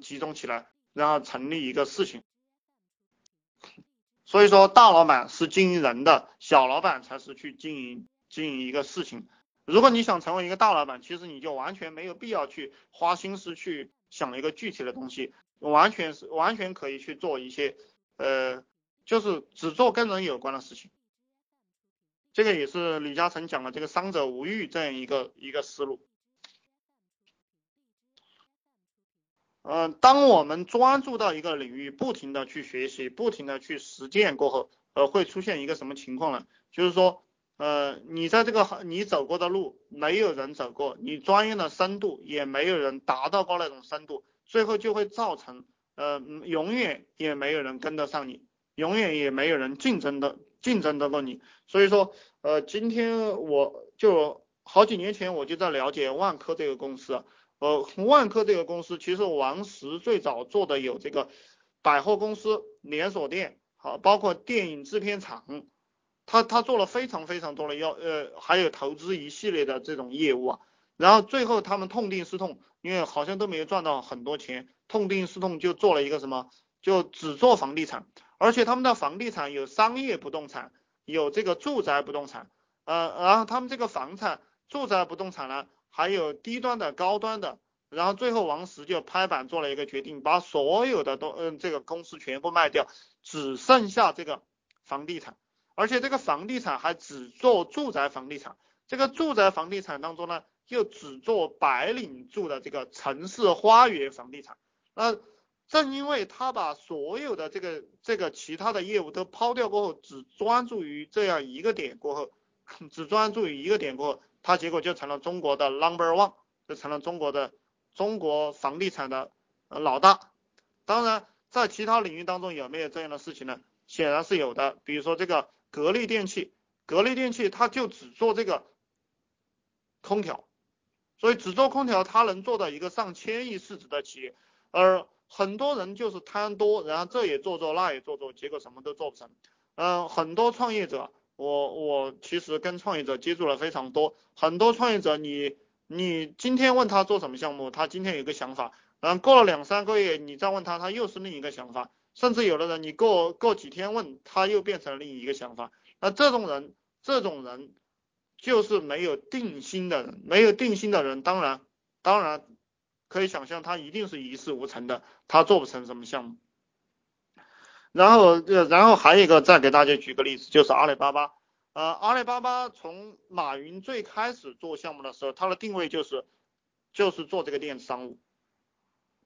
集中起来，然后成立一个事情。所以说，大老板是经营人的，小老板才是去经营经营一个事情。如果你想成为一个大老板，其实你就完全没有必要去花心思去想一个具体的东西，完全是完全可以去做一些，呃，就是只做跟人有关的事情。这个也是李嘉诚讲的这个“伤者无欲”这样一个一个思路。嗯，当我们专注到一个领域，不停的去学习，不停的去实践过后，呃，会出现一个什么情况呢？就是说，呃，你在这个你走过的路，没有人走过，你专业的深度也没有人达到过那种深度，最后就会造成，呃，永远也没有人跟得上你，永远也没有人竞争的竞争得过你。所以说，呃，今天我就好几年前我就在了解万科这个公司。呃，万科这个公司，其实王石最早做的有这个百货公司、连锁店，好，包括电影制片厂，他他做了非常非常多的要，呃，还有投资一系列的这种业务啊。然后最后他们痛定思痛，因为好像都没有赚到很多钱，痛定思痛就做了一个什么，就只做房地产，而且他们的房地产有商业不动产，有这个住宅不动产，呃，然后他们这个房产、住宅不动产呢？还有低端的、高端的，然后最后王石就拍板做了一个决定，把所有的都嗯这个公司全部卖掉，只剩下这个房地产，而且这个房地产还只做住宅房地产，这个住宅房地产当中呢，又只做白领住的这个城市花园房地产。那正因为他把所有的这个这个其他的业务都抛掉过后，只专注于这样一个点过后，只专注于一个点过后。他结果就成了中国的 number one，就成了中国的中国房地产的老大。当然，在其他领域当中有没有这样的事情呢？显然是有的。比如说这个格力电器，格力电器它就只做这个空调，所以只做空调，它能做到一个上千亿市值的企业。而很多人就是贪多，然后这也做做，那也做做，结果什么都做不成。嗯，很多创业者。我我其实跟创业者接触了非常多，很多创业者，你你今天问他做什么项目，他今天有个想法，然后过了两三个月，你再问他，他又是另一个想法，甚至有的人你过过几天问他又变成了另一个想法，那这种人这种人就是没有定心的人，没有定心的人，当然当然可以想象他一定是一事无成的，他做不成什么项目。然后，呃，然后还有一个，再给大家举个例子，就是阿里巴巴。呃，阿里巴巴从马云最开始做项目的时候，它的定位就是，就是做这个电子商务，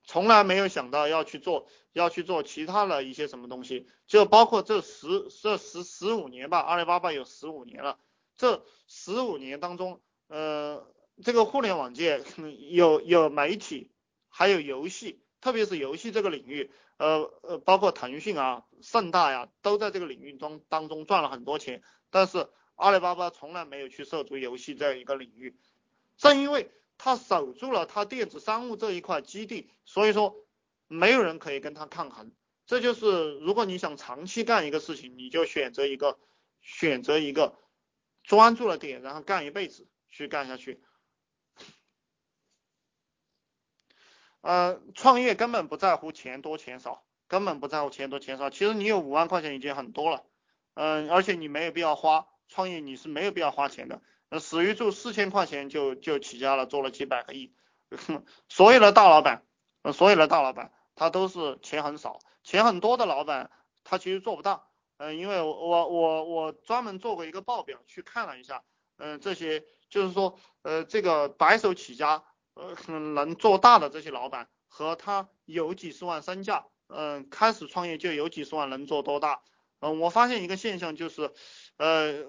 从来没有想到要去做，要去做其他的一些什么东西。就包括这十这十十五年吧，阿里巴巴有十五年了。这十五年当中，呃，这个互联网界有有媒体，还有游戏，特别是游戏这个领域。呃呃，包括腾讯啊、盛大呀，都在这个领域中当中赚了很多钱。但是阿里巴巴从来没有去涉足游戏这样一个领域，正因为他守住了他电子商务这一块基地，所以说没有人可以跟他抗衡。这就是如果你想长期干一个事情，你就选择一个选择一个专注的点，然后干一辈子去干下去。呃，创业根本不在乎钱多钱少，根本不在乎钱多钱少。其实你有五万块钱已经很多了，嗯，而且你没有必要花，创业你是没有必要花钱的。那，史玉柱四千块钱就就起家了，做了几百个亿。所有的大老板，所有的大老板，他都是钱很少，钱很多的老板，他其实做不到。嗯，因为我我我专门做过一个报表去看了一下，嗯，这些就是说，呃，这个白手起家。呃，能做大的这些老板和他有几十万身价，嗯，开始创业就有几十万，能做多大？嗯，我发现一个现象就是，呃，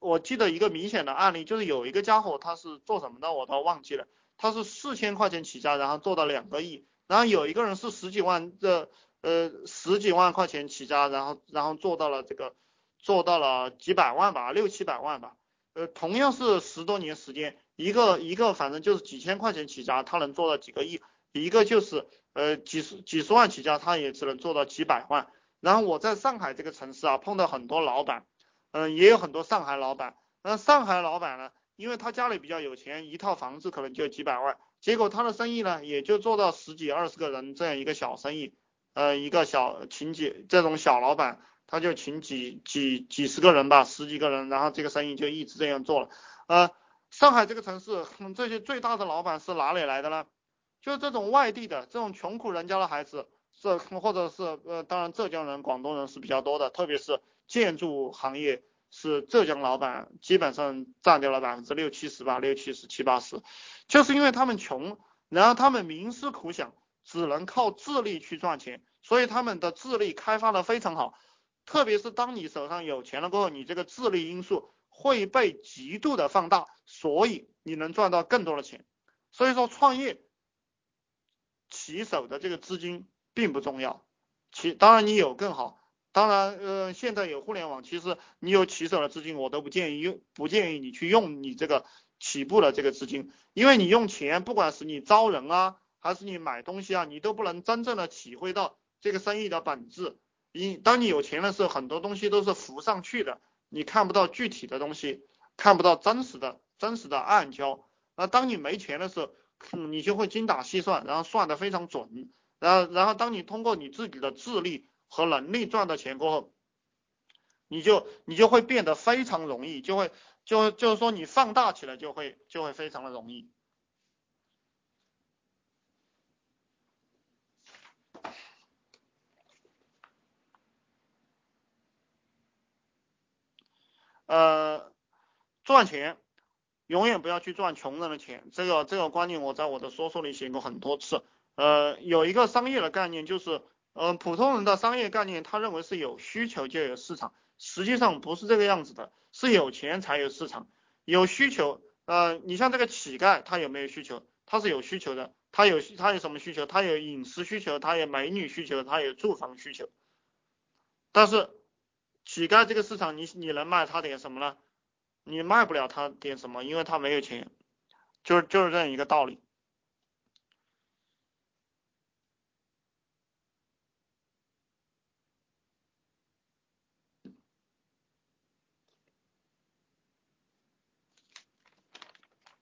我记得一个明显的案例，就是有一个家伙他是做什么的，我都忘记了，他是四千块钱起家，然后做到两个亿，然后有一个人是十几万的，呃，十几万块钱起家，然后然后做到了这个，做到了几百万吧，六七百万吧，呃，同样是十多年时间。一个一个反正就是几千块钱起家，他能做到几个亿；一个就是呃几十几十万起家，他也只能做到几百万。然后我在上海这个城市啊，碰到很多老板，嗯，也有很多上海老板。那上海老板呢，因为他家里比较有钱，一套房子可能就几百万，结果他的生意呢，也就做到十几二十个人这样一个小生意，呃，一个小情节这种小老板，他就请几几几十个人吧，十几个人，然后这个生意就一直这样做了。呃，上海这个城市，这些最大的老板是哪里来的呢？就是这种外地的，这种穷苦人家的孩子，是或者是呃，当然浙江人、广东人是比较多的，特别是建筑行业。是浙江老板基本上占掉了百分之六七十吧，六七十七八十，就是因为他们穷，然后他们冥思苦想，只能靠智力去赚钱，所以他们的智力开发的非常好。特别是当你手上有钱了过后，你这个智力因素会被极度的放大，所以你能赚到更多的钱。所以说创业起手的这个资金并不重要，其当然你有更好。当然，呃，现在有互联网，其实你有起手的资金，我都不建议用，不建议你去用你这个起步的这个资金，因为你用钱，不管是你招人啊，还是你买东西啊，你都不能真正的体会到这个生意的本质。你当你有钱的时候，很多东西都是浮上去的，你看不到具体的东西，看不到真实的真实的暗礁。那当你没钱的时候，你就会精打细算，然后算的非常准，然后然后当你通过你自己的智力。和能力赚到钱过后，你就你就会变得非常容易，就会就就是说你放大起来就会就会非常的容易。呃，赚钱永远不要去赚穷人的钱，这个这个观念我在我的说说里写过很多次。呃，有一个商业的概念就是。呃，普通人的商业概念，他认为是有需求就有市场，实际上不是这个样子的，是有钱才有市场。有需求，呃，你像这个乞丐，他有没有需求？他是有需求的，他有他有什么需求？他有饮食需求，他有美女需求，他有住房需求。但是乞丐这个市场，你你能卖他点什么呢？你卖不了他点什么，因为他没有钱，就是就是这样一个道理。